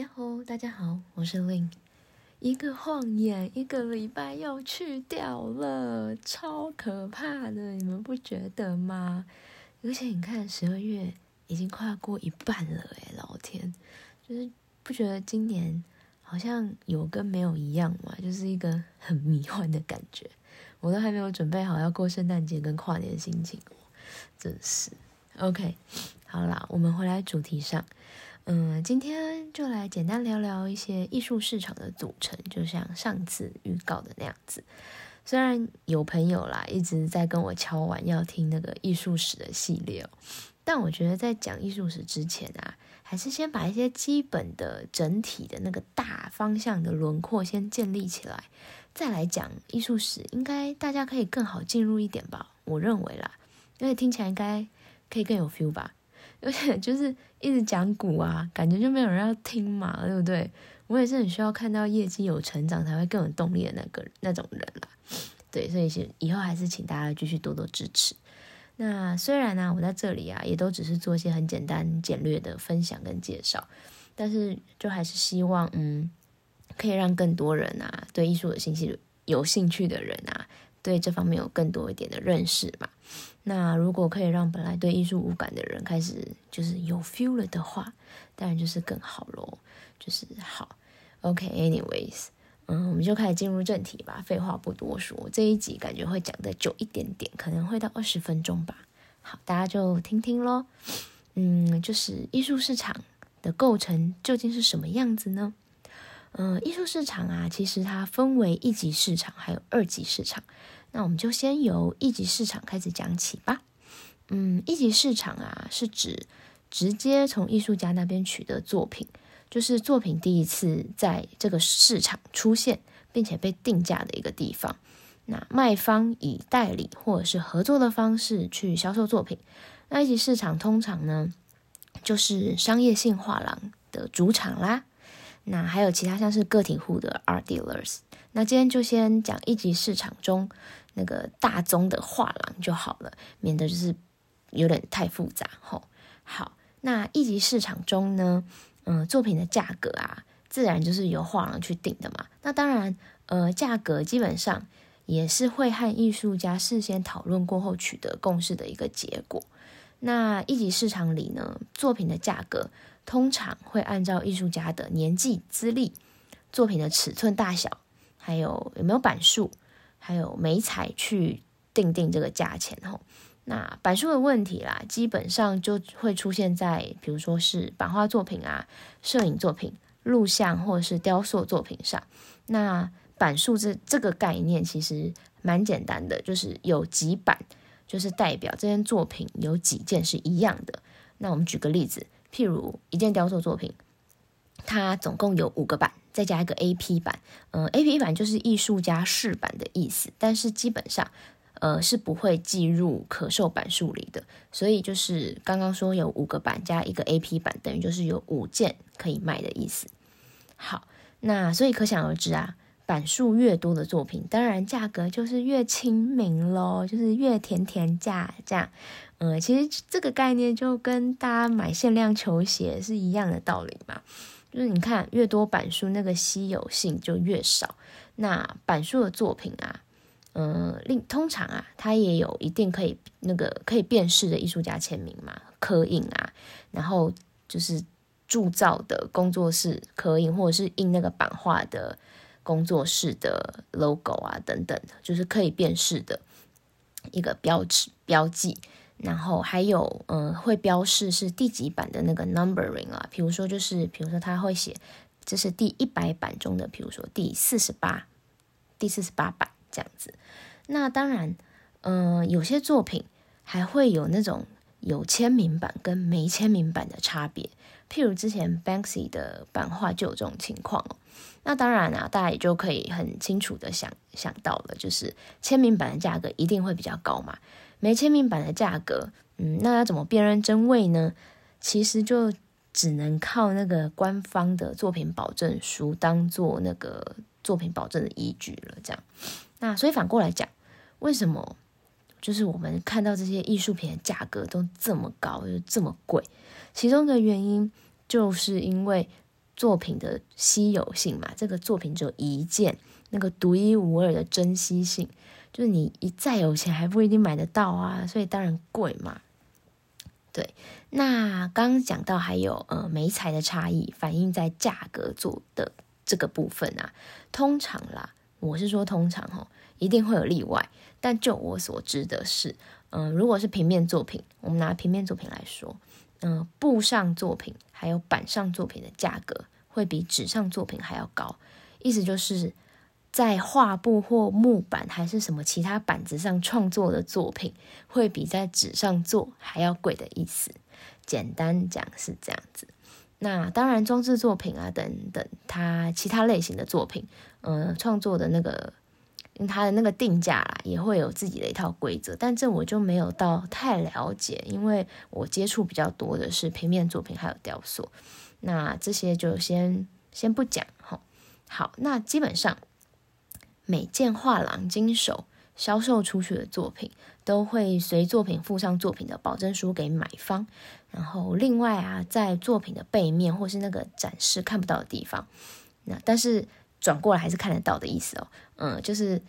呀吼，大家好，我是 Lin。一个晃眼，一个礼拜又去掉了，超可怕的，你们不觉得吗？而且你看，十二月已经快要过一半了，诶，老天，就是不觉得今年好像有跟没有一样嘛？就是一个很迷幻的感觉，我都还没有准备好要过圣诞节跟跨年的心情，真是。OK，好啦，我们回来主题上。嗯，今天就来简单聊聊一些艺术市场的组成，就像上次预告的那样子。虽然有朋友啦一直在跟我敲完要听那个艺术史的系列哦，但我觉得在讲艺术史之前啊，还是先把一些基本的整体的那个大方向的轮廓先建立起来，再来讲艺术史，应该大家可以更好进入一点吧？我认为啦，因为听起来应该可以更有 feel 吧。而且就是一直讲股啊，感觉就没有人要听嘛，对不对？我也是很需要看到业绩有成长才会更有动力的那个那种人啦。对，所以是以后还是请大家继续多多支持。那虽然呢，我在这里啊，也都只是做一些很简单简略的分享跟介绍，但是就还是希望，嗯，可以让更多人啊，对艺术有兴趣有兴趣的人啊，对这方面有更多一点的认识嘛。那如果可以让本来对艺术无感的人开始就是有 feel 了的话，当然就是更好咯。就是好，OK，anyways，嗯，我们就开始进入正题吧。废话不多说，这一集感觉会讲的久一点点，可能会到二十分钟吧。好，大家就听听咯。嗯，就是艺术市场的构成究竟是什么样子呢？嗯，艺术市场啊，其实它分为一级市场还有二级市场。那我们就先由一级市场开始讲起吧。嗯，一级市场啊，是指直接从艺术家那边取得作品，就是作品第一次在这个市场出现，并且被定价的一个地方。那卖方以代理或者是合作的方式去销售作品。那一级市场通常呢，就是商业性画廊的主场啦。那还有其他像是个体户的 art dealers。那今天就先讲一级市场中。那个大宗的画廊就好了，免得就是有点太复杂吼。好，那一级市场中呢，嗯，作品的价格啊，自然就是由画廊去定的嘛。那当然，呃，价格基本上也是会和艺术家事先讨论过后取得共识的一个结果。那一级市场里呢，作品的价格通常会按照艺术家的年纪、资历、作品的尺寸大小，还有有没有版数。还有美彩去定定这个价钱吼，那版数的问题啦，基本上就会出现在比如说是版画作品啊、摄影作品、录像或者是雕塑作品上。那版数这这个概念其实蛮简单的，就是有几版，就是代表这件作品有几件是一样的。那我们举个例子，譬如一件雕塑作品，它总共有五个版。再加一个 A P 版，嗯，A P 版就是艺术家试版的意思，但是基本上，呃，是不会计入可售版数里的。所以就是刚刚说有五个版加一个 A P 版，等于就是有五件可以卖的意思。好，那所以可想而知啊，版数越多的作品，当然价格就是越亲民喽，就是越甜甜价这样。嗯，其实这个概念就跟大家买限量球鞋是一样的道理嘛。就是你看，越多版书，那个稀有性就越少。那版书的作品啊，嗯，另通常啊，它也有一定可以那个可以辨识的艺术家签名嘛，刻印啊，然后就是铸造的工作室刻印，或者是印那个版画的工作室的 logo 啊等等，就是可以辨识的一个标志标记。然后还有，嗯，会标示是第几版的那个 numbering 啊，比如说就是，比如说他会写这是第一百版中的，比如说第四十八，第四十八版这样子。那当然，嗯，有些作品还会有那种有签名版跟没签名版的差别，譬如之前 Banksy 的版画就有这种情况哦。那当然啊，大家也就可以很清楚的想想到了，就是签名版的价格一定会比较高嘛。没签名版的价格，嗯，那要怎么辨认真伪呢？其实就只能靠那个官方的作品保证书当做那个作品保证的依据了。这样，那所以反过来讲，为什么就是我们看到这些艺术品的价格都这么高，又这么贵？其中的原因就是因为作品的稀有性嘛，这个作品只有一件，那个独一无二的珍惜性，就是你一再有钱还不一定买得到啊，所以当然贵嘛。对，那刚刚讲到还有呃美材的差异反映在价格做的这个部分啊，通常啦，我是说通常哦，一定会有例外，但就我所知的是，嗯，如果是平面作品，我们拿平面作品来说，嗯，布上作品还有板上作品的价格会比纸上作品还要高，意思就是。在画布或木板还是什么其他板子上创作的作品，会比在纸上做还要贵的意思。简单讲是这样子。那当然，装置作品啊等等，它其他类型的作品，呃，创作的那个它的那个定价啦，也会有自己的一套规则。但这我就没有到太了解，因为我接触比较多的是平面作品还有雕塑。那这些就先先不讲哈。好，那基本上。每件画廊经手销售出去的作品，都会随作品附上作品的保证书给买方。然后另外啊，在作品的背面或是那个展示看不到的地方，那但是转过来还是看得到的意思哦。嗯，就是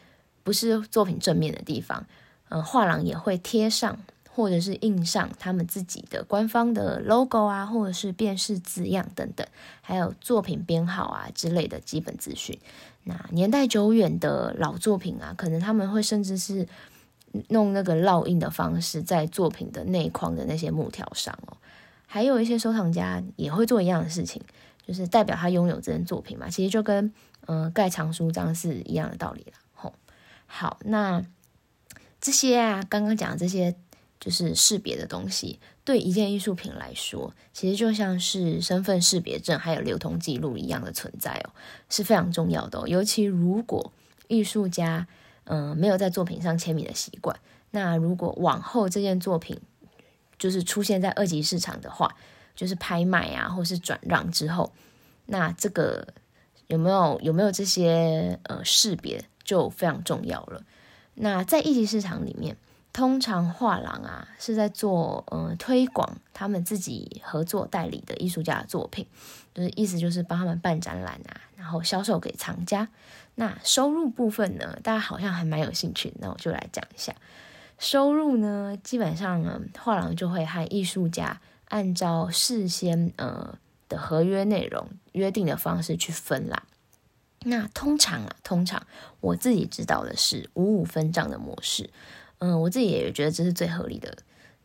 不是作品正面的地方，嗯，画廊也会贴上或者是印上他们自己的官方的 logo 啊，或者是辨识字样等等，还有作品编号啊之类的基本资讯。那年代久远的老作品啊，可能他们会甚至是弄那个烙印的方式在作品的内框的那些木条上哦。还有一些收藏家也会做一样的事情，就是代表他拥有这件作品嘛。其实就跟呃盖藏书章是一样的道理了。吼，好，那这些啊，刚刚讲这些。就是识别的东西，对一件艺术品来说，其实就像是身份识别证还有流通记录一样的存在哦，是非常重要的哦。尤其如果艺术家嗯没有在作品上签名的习惯，那如果往后这件作品就是出现在二级市场的话，就是拍卖啊或是转让之后，那这个有没有有没有这些呃识别就非常重要了。那在一级市场里面。通常画廊啊是在做嗯推广他们自己合作代理的艺术家的作品，就是意思就是帮他们办展览啊，然后销售给藏家。那收入部分呢，大家好像还蛮有兴趣，那我就来讲一下收入呢。基本上呢，画廊就会和艺术家按照事先呃的合约内容约定的方式去分啦。那通常啊，通常我自己知道的是五五分账的模式。嗯，我自己也觉得这是最合理的。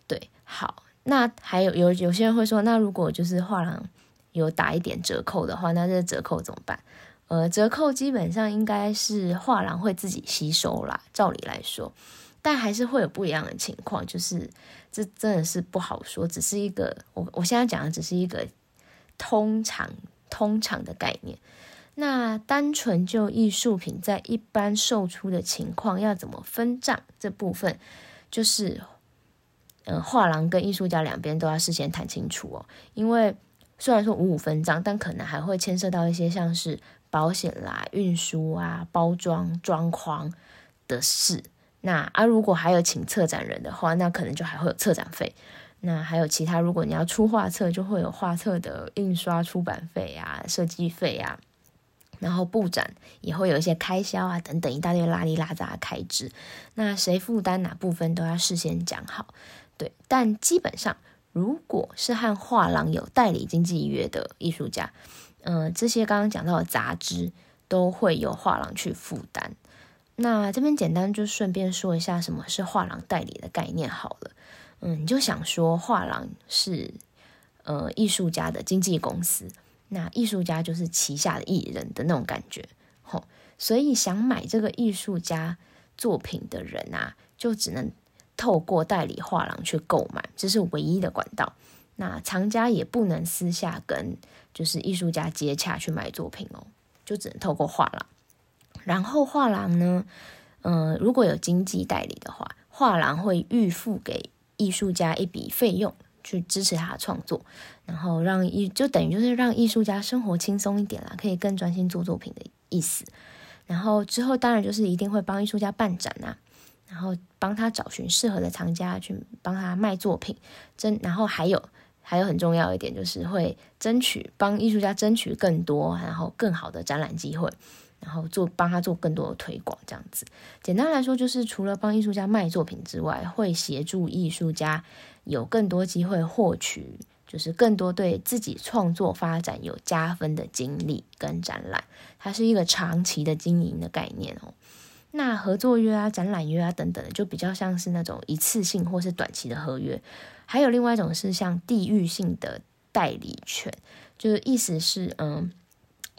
对，好，那还有有有些人会说，那如果就是画廊有打一点折扣的话，那这折扣怎么办？呃，折扣基本上应该是画廊会自己吸收啦，照理来说，但还是会有不一样的情况，就是这真的是不好说，只是一个我我现在讲的只是一个通常通常的概念。那单纯就艺术品在一般售出的情况要怎么分账这部分，就是，呃，画廊跟艺术家两边都要事先谈清楚哦。因为虽然说五五分账，但可能还会牵涉到一些像是保险啦、运输啊、包装、装框的事。那啊，如果还有请策展人的话，那可能就还会有策展费。那还有其他，如果你要出画册，就会有画册的印刷出版费啊、设计费啊。然后布展也会有一些开销啊，等等一大堆拉里拉杂的开支，那谁负担哪部分都要事先讲好。对，但基本上如果是和画廊有代理经纪约的艺术家，嗯，这些刚刚讲到的杂支都会由画廊去负担。那这边简单就顺便说一下什么是画廊代理的概念好了。嗯，你就想说画廊是呃艺术家的经纪公司。那艺术家就是旗下的艺人的那种感觉，吼，所以想买这个艺术家作品的人啊，就只能透过代理画廊去购买，这是唯一的管道。那藏家也不能私下跟就是艺术家接洽去买作品哦，就只能透过画廊。然后画廊呢，嗯，如果有经济代理的话，画廊会预付给艺术家一笔费用。去支持他的创作，然后让艺就等于就是让艺术家生活轻松一点啦，可以更专心做作品的意思。然后之后当然就是一定会帮艺术家办展啊，然后帮他找寻适合的藏家去帮他卖作品。真然后还有还有很重要一点就是会争取帮艺术家争取更多，然后更好的展览机会，然后做帮他做更多的推广，这样子。简单来说，就是除了帮艺术家卖作品之外，会协助艺术家有更多机会获取，就是更多对自己创作发展有加分的经历跟展览。它是一个长期的经营的概念哦。那合作约啊、展览约啊等等的，就比较像是那种一次性或是短期的合约。还有另外一种是像地域性的代理权，就是意思是，嗯，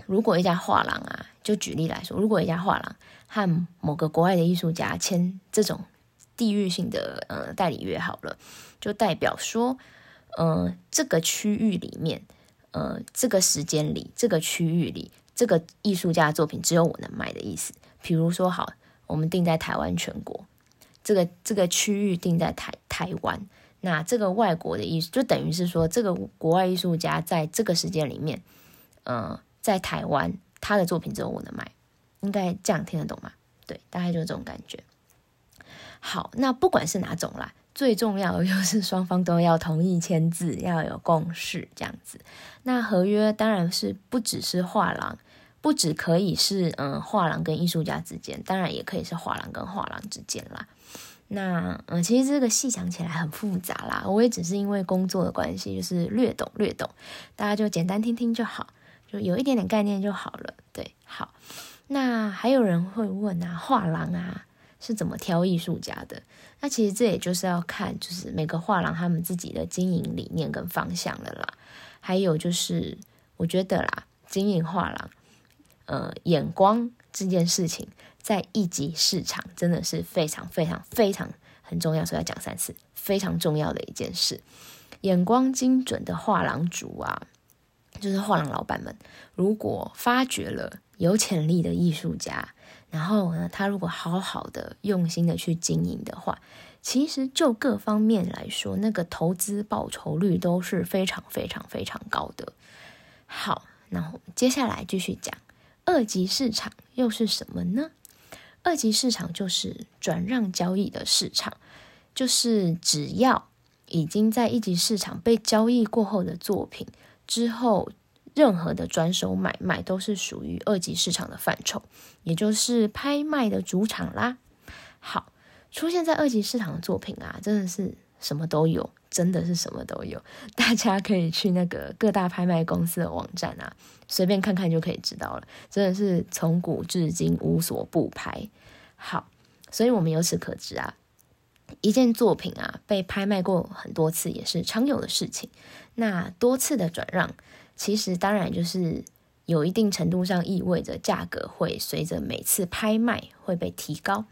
如果一家画廊啊，就举例来说，如果一家画廊和某个国外的艺术家签这种地域性的呃代理约好了，就代表说，呃，这个区域里面，呃，这个时间里，这个区域里，这个艺术家的作品只有我能卖的意思。比如说，好，我们定在台湾全国，这个这个区域定在台台湾。那这个外国的艺术，就等于是说，这个国外艺术家在这个时间里面，呃，在台湾，他的作品只有我能卖，应该这样听得懂吗？对，大概就是这种感觉。好，那不管是哪种啦，最重要的就是 双方都要同意签字，要有共识这样子。那合约当然是不只是画廊，不只可以是嗯画廊跟艺术家之间，当然也可以是画廊跟画廊之间啦。那嗯，其实这个细想起来很复杂啦，我也只是因为工作的关系，就是略懂略懂，大家就简单听听就好，就有一点点概念就好了。对，好。那还有人会问啊，画廊啊是怎么挑艺术家的？那其实这也就是要看，就是每个画廊他们自己的经营理念跟方向了啦。还有就是，我觉得啦，经营画廊，呃，眼光这件事情。在一级市场真的是非常非常非常很重要，所以要讲三次，非常重要的一件事。眼光精准的画廊主啊，就是画廊老板们，如果发掘了有潜力的艺术家，然后呢，他如果好好的用心的去经营的话，其实就各方面来说，那个投资报酬率都是非常非常非常高的。好，那接下来继续讲二级市场又是什么呢？二级市场就是转让交易的市场，就是只要已经在一级市场被交易过后的作品之后，任何的转手买卖都是属于二级市场的范畴，也就是拍卖的主场啦。好，出现在二级市场的作品啊，真的是什么都有，真的是什么都有。大家可以去那个各大拍卖公司的网站啊，随便看看就可以知道了。真的是从古至今无所不拍。好，所以我们由此可知啊，一件作品啊被拍卖过很多次也是常有的事情。那多次的转让，其实当然就是有一定程度上意味着价格会随着每次拍卖会被提高。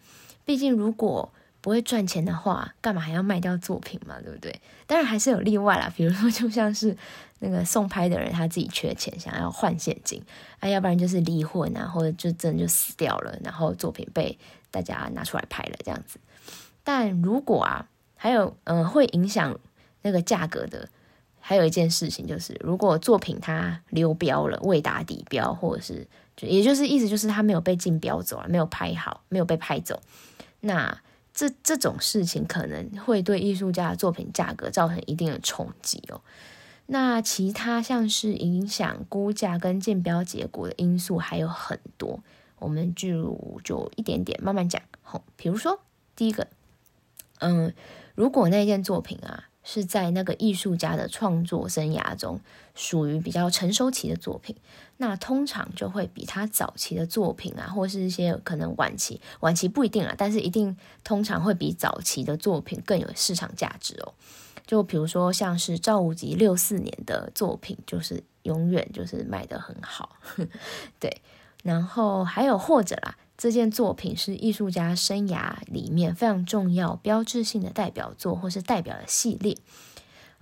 毕竟如果不会赚钱的话，干嘛还要卖掉作品嘛？对不对？当然还是有例外啦，比如说就像是那个送拍的人他自己缺钱，想要换现金啊，要不然就是离婚啊，或者就真的就死掉了，然后作品被大家拿出来拍了这样子。但如果啊，还有嗯会影响那个价格的，还有一件事情就是，如果作品它流标了，未达底标，或者是就也就是意思就是它没有被竞标走了，没有拍好，没有被拍走，那。这这种事情可能会对艺术家的作品价格造成一定的冲击哦。那其他像是影响估价跟竞标结果的因素还有很多，我们就就一点点慢慢讲。好，比如说第一个，嗯，如果那件作品啊。是在那个艺术家的创作生涯中，属于比较成熟期的作品，那通常就会比他早期的作品啊，或是一些可能晚期，晚期不一定啊，但是一定通常会比早期的作品更有市场价值哦。就比如说像是赵无极六四年的作品，就是永远就是卖得很好，对。然后还有或者啦。这件作品是艺术家生涯里面非常重要、标志性的代表作，或是代表的系列，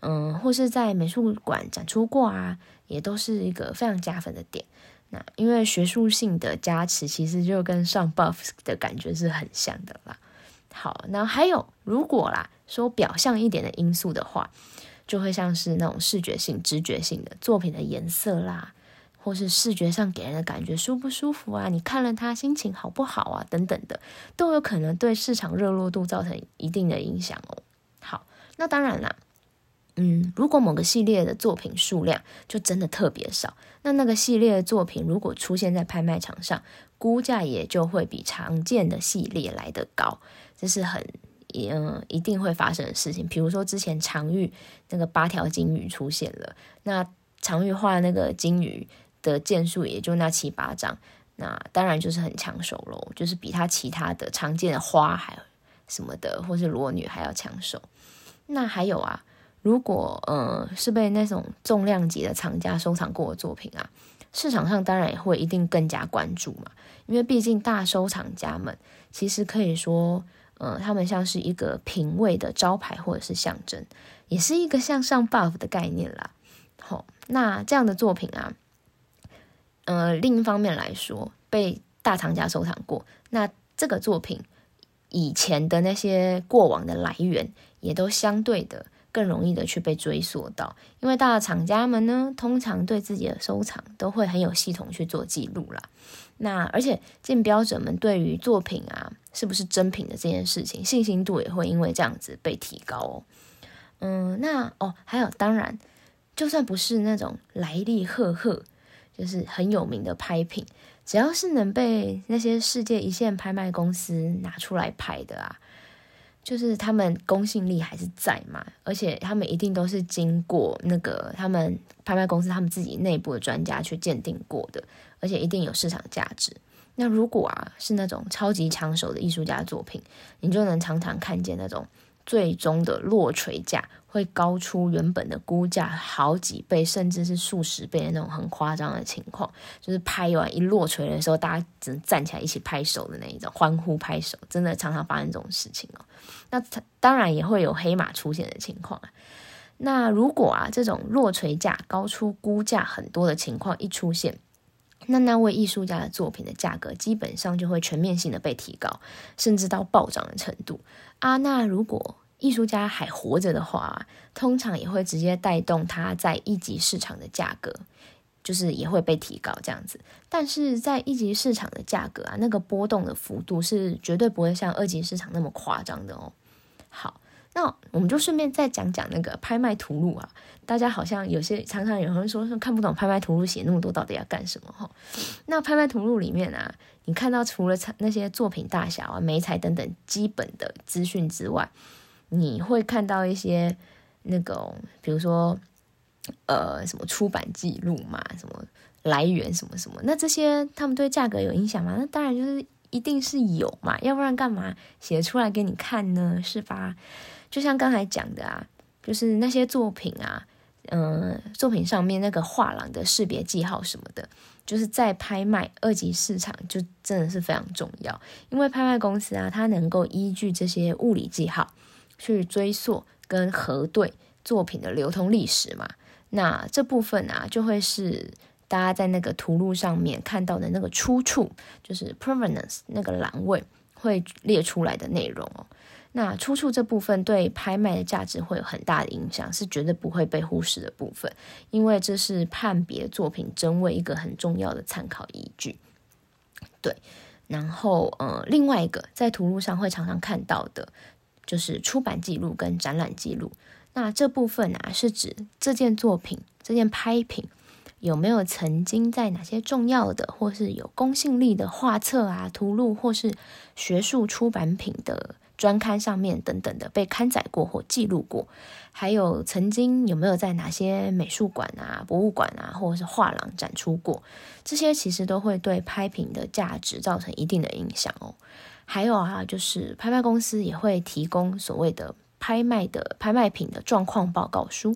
嗯，或是在美术馆展出过啊，也都是一个非常加分的点。那因为学术性的加持，其实就跟上 buff 的感觉是很像的啦。好，那还有如果啦说表象一点的因素的话，就会像是那种视觉性、直觉性的作品的颜色啦。或是视觉上给人的感觉舒不舒服啊？你看了它心情好不好啊？等等的，都有可能对市场热络度造成一定的影响哦。好，那当然啦，嗯，如果某个系列的作品数量就真的特别少，那那个系列的作品如果出现在拍卖场上，估价也就会比常见的系列来得高，这是很嗯一定会发生的事情。比如说之前常玉那个八条金鱼出现了，那常玉画那个金鱼的件数也就那七八张，那当然就是很抢手喽，就是比它其他的常见的花还什么的，或是裸女还要抢手。那还有啊。如果呃是被那种重量级的藏家收藏过的作品啊，市场上当然也会一定更加关注嘛，因为毕竟大收藏家们其实可以说，呃，他们像是一个品味的招牌或者是象征，也是一个向上 buff 的概念啦。好，那这样的作品啊，呃，另一方面来说，被大藏家收藏过，那这个作品以前的那些过往的来源也都相对的。更容易的去被追溯到，因为大藏家们呢，通常对自己的收藏都会很有系统去做记录啦。那而且竞标者们对于作品啊是不是真品的这件事情，信心度也会因为这样子被提高哦。嗯，那哦还有，当然就算不是那种来历赫赫，就是很有名的拍品，只要是能被那些世界一线拍卖公司拿出来拍的啊。就是他们公信力还是在嘛，而且他们一定都是经过那个他们拍卖公司他们自己内部的专家去鉴定过的，而且一定有市场价值。那如果啊是那种超级抢手的艺术家作品，你就能常常看见那种。最终的落锤价会高出原本的估价好几倍，甚至是数十倍的那种很夸张的情况。就是拍完一落锤的时候，大家只能站起来一起拍手的那一种，欢呼拍手，真的常常发生这种事情哦。那当然也会有黑马出现的情况。那如果啊这种落锤价高出估价很多的情况一出现，那那位艺术家的作品的价格基本上就会全面性的被提高，甚至到暴涨的程度啊。那如果艺术家还活着的话，通常也会直接带动他在一级市场的价格，就是也会被提高这样子。但是在一级市场的价格啊，那个波动的幅度是绝对不会像二级市场那么夸张的哦。好。那我们就顺便再讲讲那个拍卖图录啊，大家好像有些常常有人说说看不懂拍卖图录写那么多到底要干什么哈？那拍卖图录里面啊，你看到除了那些作品大小啊、美彩等等基本的资讯之外，你会看到一些那个，比如说呃什么出版记录嘛，什么来源什么什么，那这些他们对价格有影响吗？那当然就是一定是有嘛，要不然干嘛写出来给你看呢？是吧？就像刚才讲的啊，就是那些作品啊，嗯，作品上面那个画廊的识别记号什么的，就是在拍卖二级市场就真的是非常重要，因为拍卖公司啊，它能够依据这些物理记号去追溯跟核对作品的流通历史嘛。那这部分啊，就会是大家在那个图录上面看到的那个出处，就是 provenance 那个栏位会列出来的内容哦。那出处这部分对拍卖的价值会有很大的影响，是绝对不会被忽视的部分，因为这是判别作品真伪一个很重要的参考依据。对，然后呃，另外一个在图录上会常常看到的，就是出版记录跟展览记录。那这部分啊，是指这件作品、这件拍品有没有曾经在哪些重要的或是有公信力的画册啊、图录或是学术出版品的。专刊上面等等的被刊载过或记录过，还有曾经有没有在哪些美术馆啊、博物馆啊，或者是画廊展出过，这些其实都会对拍品的价值造成一定的影响哦。还有啊，就是拍卖公司也会提供所谓的拍卖的拍卖品的状况报告书，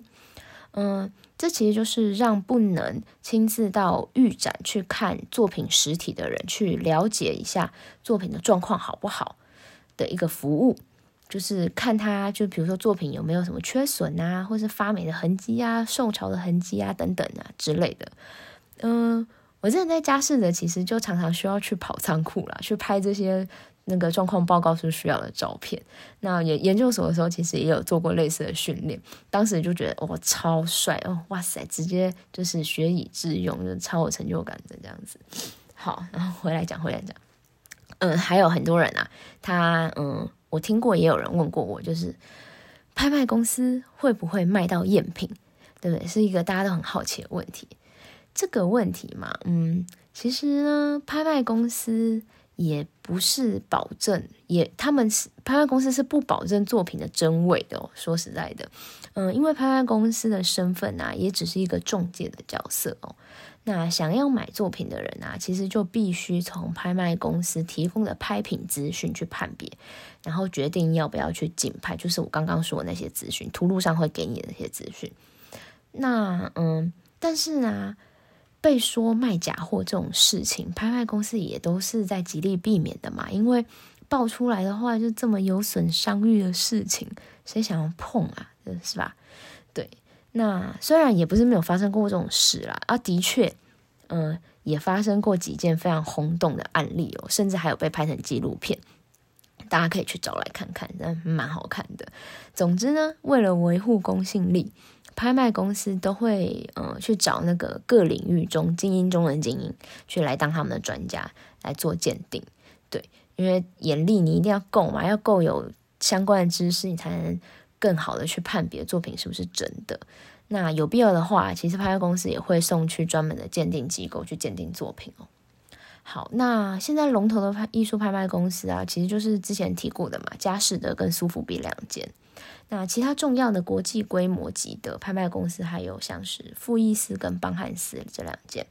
嗯，这其实就是让不能亲自到预展去看作品实体的人去了解一下作品的状况好不好。的一个服务，就是看他，就比如说作品有没有什么缺损啊，或是发霉的痕迹啊、受潮的痕迹啊等等啊之类的。嗯，我之前在家试的，其实就常常需要去跑仓库啦，去拍这些那个状况报告书需要的照片。那研研究所的时候，其实也有做过类似的训练，当时就觉得哇超帅哦，哇塞，直接就是学以致用，就超有成就感的这样子。好，然后回来讲，回来讲。嗯，还有很多人啊，他嗯，我听过也有人问过我，就是拍卖公司会不会卖到赝品，对不对？是一个大家都很好奇的问题。这个问题嘛，嗯，其实呢，拍卖公司也不是保证，也他们是拍卖公司是不保证作品的真伪的哦。说实在的，嗯，因为拍卖公司的身份啊，也只是一个中介的角色哦。那想要买作品的人啊，其实就必须从拍卖公司提供的拍品资讯去判别，然后决定要不要去竞拍，就是我刚刚说的那些资讯，图录上会给你的那些资讯。那嗯，但是呢，被说卖假货这种事情，拍卖公司也都是在极力避免的嘛，因为爆出来的话，就这么有损商誉的事情，谁想要碰啊？是吧？对。那虽然也不是没有发生过这种事啦，啊，的确，嗯，也发生过几件非常轰动的案例哦，甚至还有被拍成纪录片，大家可以去找来看看，真蛮好看的。总之呢，为了维护公信力，拍卖公司都会嗯去找那个各领域中精英中的精英，去来当他们的专家来做鉴定。对，因为眼力你一定要够嘛，要够有相关的知识，你才能。更好的去判别作品是不是真的，那有必要的话，其实拍卖公司也会送去专门的鉴定机构去鉴定作品哦。好，那现在龙头的拍艺术拍卖公司啊，其实就是之前提过的嘛，佳士得跟苏富比两间。那其他重要的国际规模级的拍卖公司，还有像是富艺斯跟邦汉斯这两间。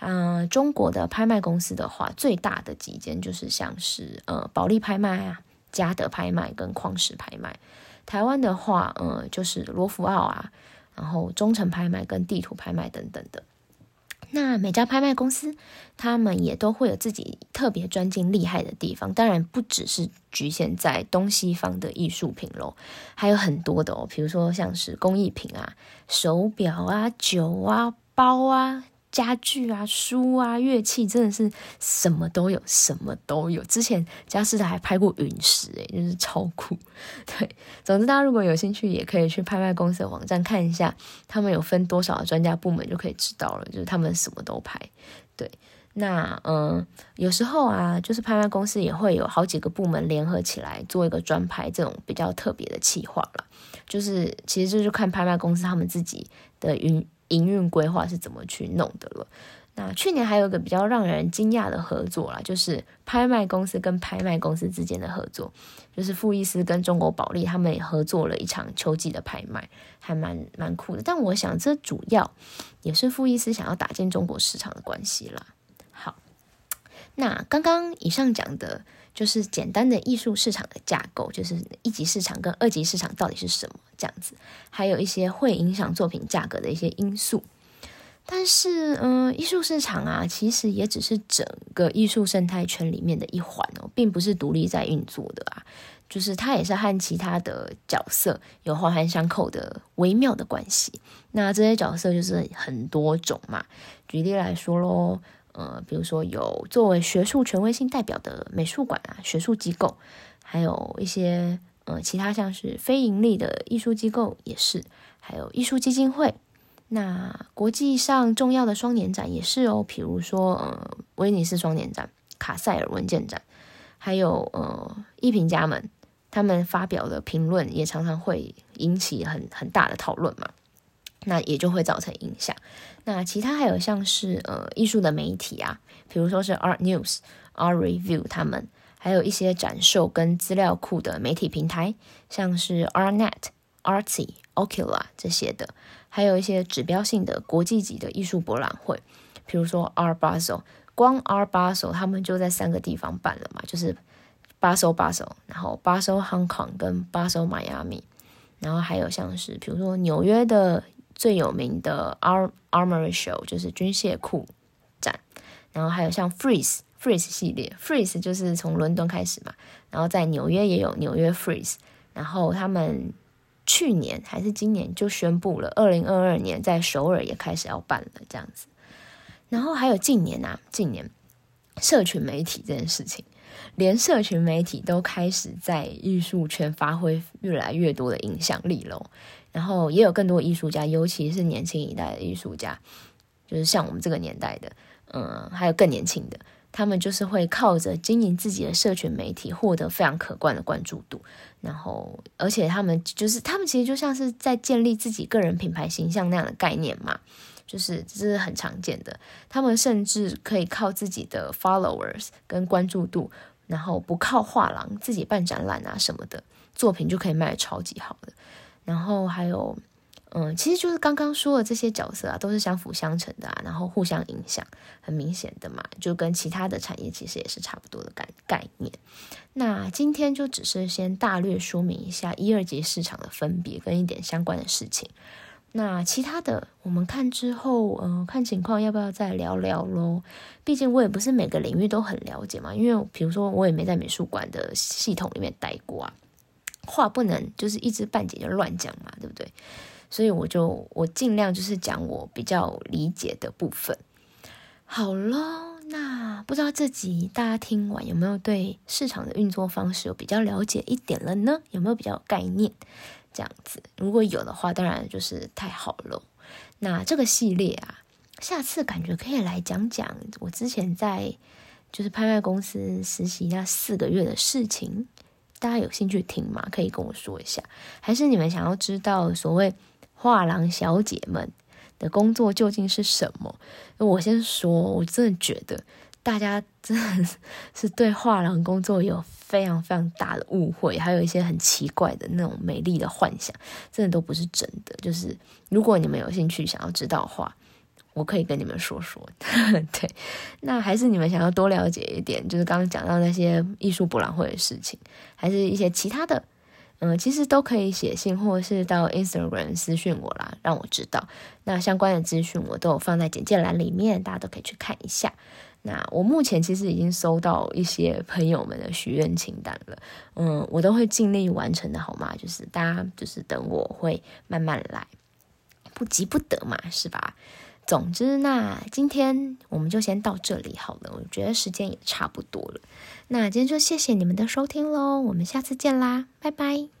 嗯，中国的拍卖公司的话，最大的几间就是像是呃保利拍卖啊、嘉德拍卖跟矿石拍卖。台湾的话，嗯，就是罗浮奥啊，然后中诚拍卖跟地图拍卖等等的。那每家拍卖公司，他们也都会有自己特别专精厉害的地方，当然不只是局限在东西方的艺术品喽，还有很多的哦，比如说像是工艺品啊、手表啊、酒啊、包啊。家具啊、书啊、乐器，真的是什么都有，什么都有。之前嘉士达还拍过陨石，诶，就是超酷。对，总之大家如果有兴趣，也可以去拍卖公司的网站看一下，他们有分多少的专家部门，就可以知道了。就是他们什么都拍。对，那嗯，有时候啊，就是拍卖公司也会有好几个部门联合起来做一个专拍，这种比较特别的企划了。就是其实就是看拍卖公司他们自己的运。营运规划是怎么去弄的了？那去年还有一个比较让人惊讶的合作啦，就是拍卖公司跟拍卖公司之间的合作，就是富艺斯跟中国保利他们也合作了一场秋季的拍卖，还蛮蛮酷的。但我想这主要也是富艺斯想要打进中国市场的关系啦。好，那刚刚以上讲的。就是简单的艺术市场的架构，就是一级市场跟二级市场到底是什么这样子，还有一些会影响作品价格的一些因素。但是，嗯，艺术市场啊，其实也只是整个艺术生态圈里面的一环哦，并不是独立在运作的啊。就是它也是和其他的角色有环环相扣的微妙的关系。那这些角色就是很多种嘛。举例来说喽。呃，比如说有作为学术权威性代表的美术馆啊、学术机构，还有一些呃其他像是非盈利的艺术机构也是，还有艺术基金会。那国际上重要的双年展也是哦，比如说呃威尼斯双年展、卡塞尔文件展，还有呃艺评家们他们发表的评论也常常会引起很很大的讨论嘛。那也就会造成影响。那其他还有像是呃艺术的媒体啊，比如说是 Art News、Art Review，他们还有一些展售跟资料库的媒体平台，像是 ArtNet、Artsy、Ocula 这些的，还有一些指标性的国际级的艺术博览会，比如说 Art Basel，光 Art Basel 他们就在三个地方办了嘛，就是巴塞巴塞，然后巴塞 Hong Kong 跟巴塞迈阿密，然后还有像是比如说纽约的。最有名的 Arm Armory Show 就是军械库展，然后还有像 Freeze Freeze 系列，Freeze 就是从伦敦开始嘛，然后在纽约也有纽约 Freeze，然后他们去年还是今年就宣布了，二零二二年在首尔也开始要办了这样子，然后还有近年啊，近年社群媒体这件事情，连社群媒体都开始在艺术圈发挥越来越多的影响力喽。然后也有更多艺术家，尤其是年轻一代的艺术家，就是像我们这个年代的，嗯，还有更年轻的，他们就是会靠着经营自己的社群媒体，获得非常可观的关注度。然后，而且他们就是他们其实就像是在建立自己个人品牌形象那样的概念嘛，就是这是很常见的。他们甚至可以靠自己的 followers 跟关注度，然后不靠画廊，自己办展览啊什么的，作品就可以卖的超级好的。然后还有。嗯，其实就是刚刚说的这些角色啊，都是相辅相成的啊，然后互相影响，很明显的嘛，就跟其他的产业其实也是差不多的概概念。那今天就只是先大略说明一下一二级市场的分别跟一点相关的事情。那其他的我们看之后，嗯，看情况要不要再聊聊喽？毕竟我也不是每个领域都很了解嘛，因为比如说我也没在美术馆的系统里面待过啊，话不能就是一知半解就乱讲嘛，对不对？所以我就我尽量就是讲我比较理解的部分。好喽，那不知道这集大家听完有没有对市场的运作方式有比较了解一点了呢？有没有比较概念？这样子，如果有的话，当然就是太好了。那这个系列啊，下次感觉可以来讲讲我之前在就是拍卖公司实习那四个月的事情。大家有兴趣听吗？可以跟我说一下。还是你们想要知道所谓？画廊小姐们的工作究竟是什么？我先说，我真的觉得大家真的是对画廊工作有非常非常大的误会，还有一些很奇怪的那种美丽的幻想，真的都不是真的。就是如果你们有兴趣想要知道的话，我可以跟你们说说。对，那还是你们想要多了解一点，就是刚刚讲到那些艺术博览会的事情，还是一些其他的。嗯，其实都可以写信，或者是到 Instagram 私讯我啦，让我知道。那相关的资讯我都有放在简介栏里面，大家都可以去看一下。那我目前其实已经收到一些朋友们的许愿清单了，嗯，我都会尽力完成的，好吗？就是大家就是等我会慢慢来，不急不得嘛，是吧？总之，那今天我们就先到这里好了，我觉得时间也差不多了。那今天就谢谢你们的收听喽，我们下次见啦，拜拜。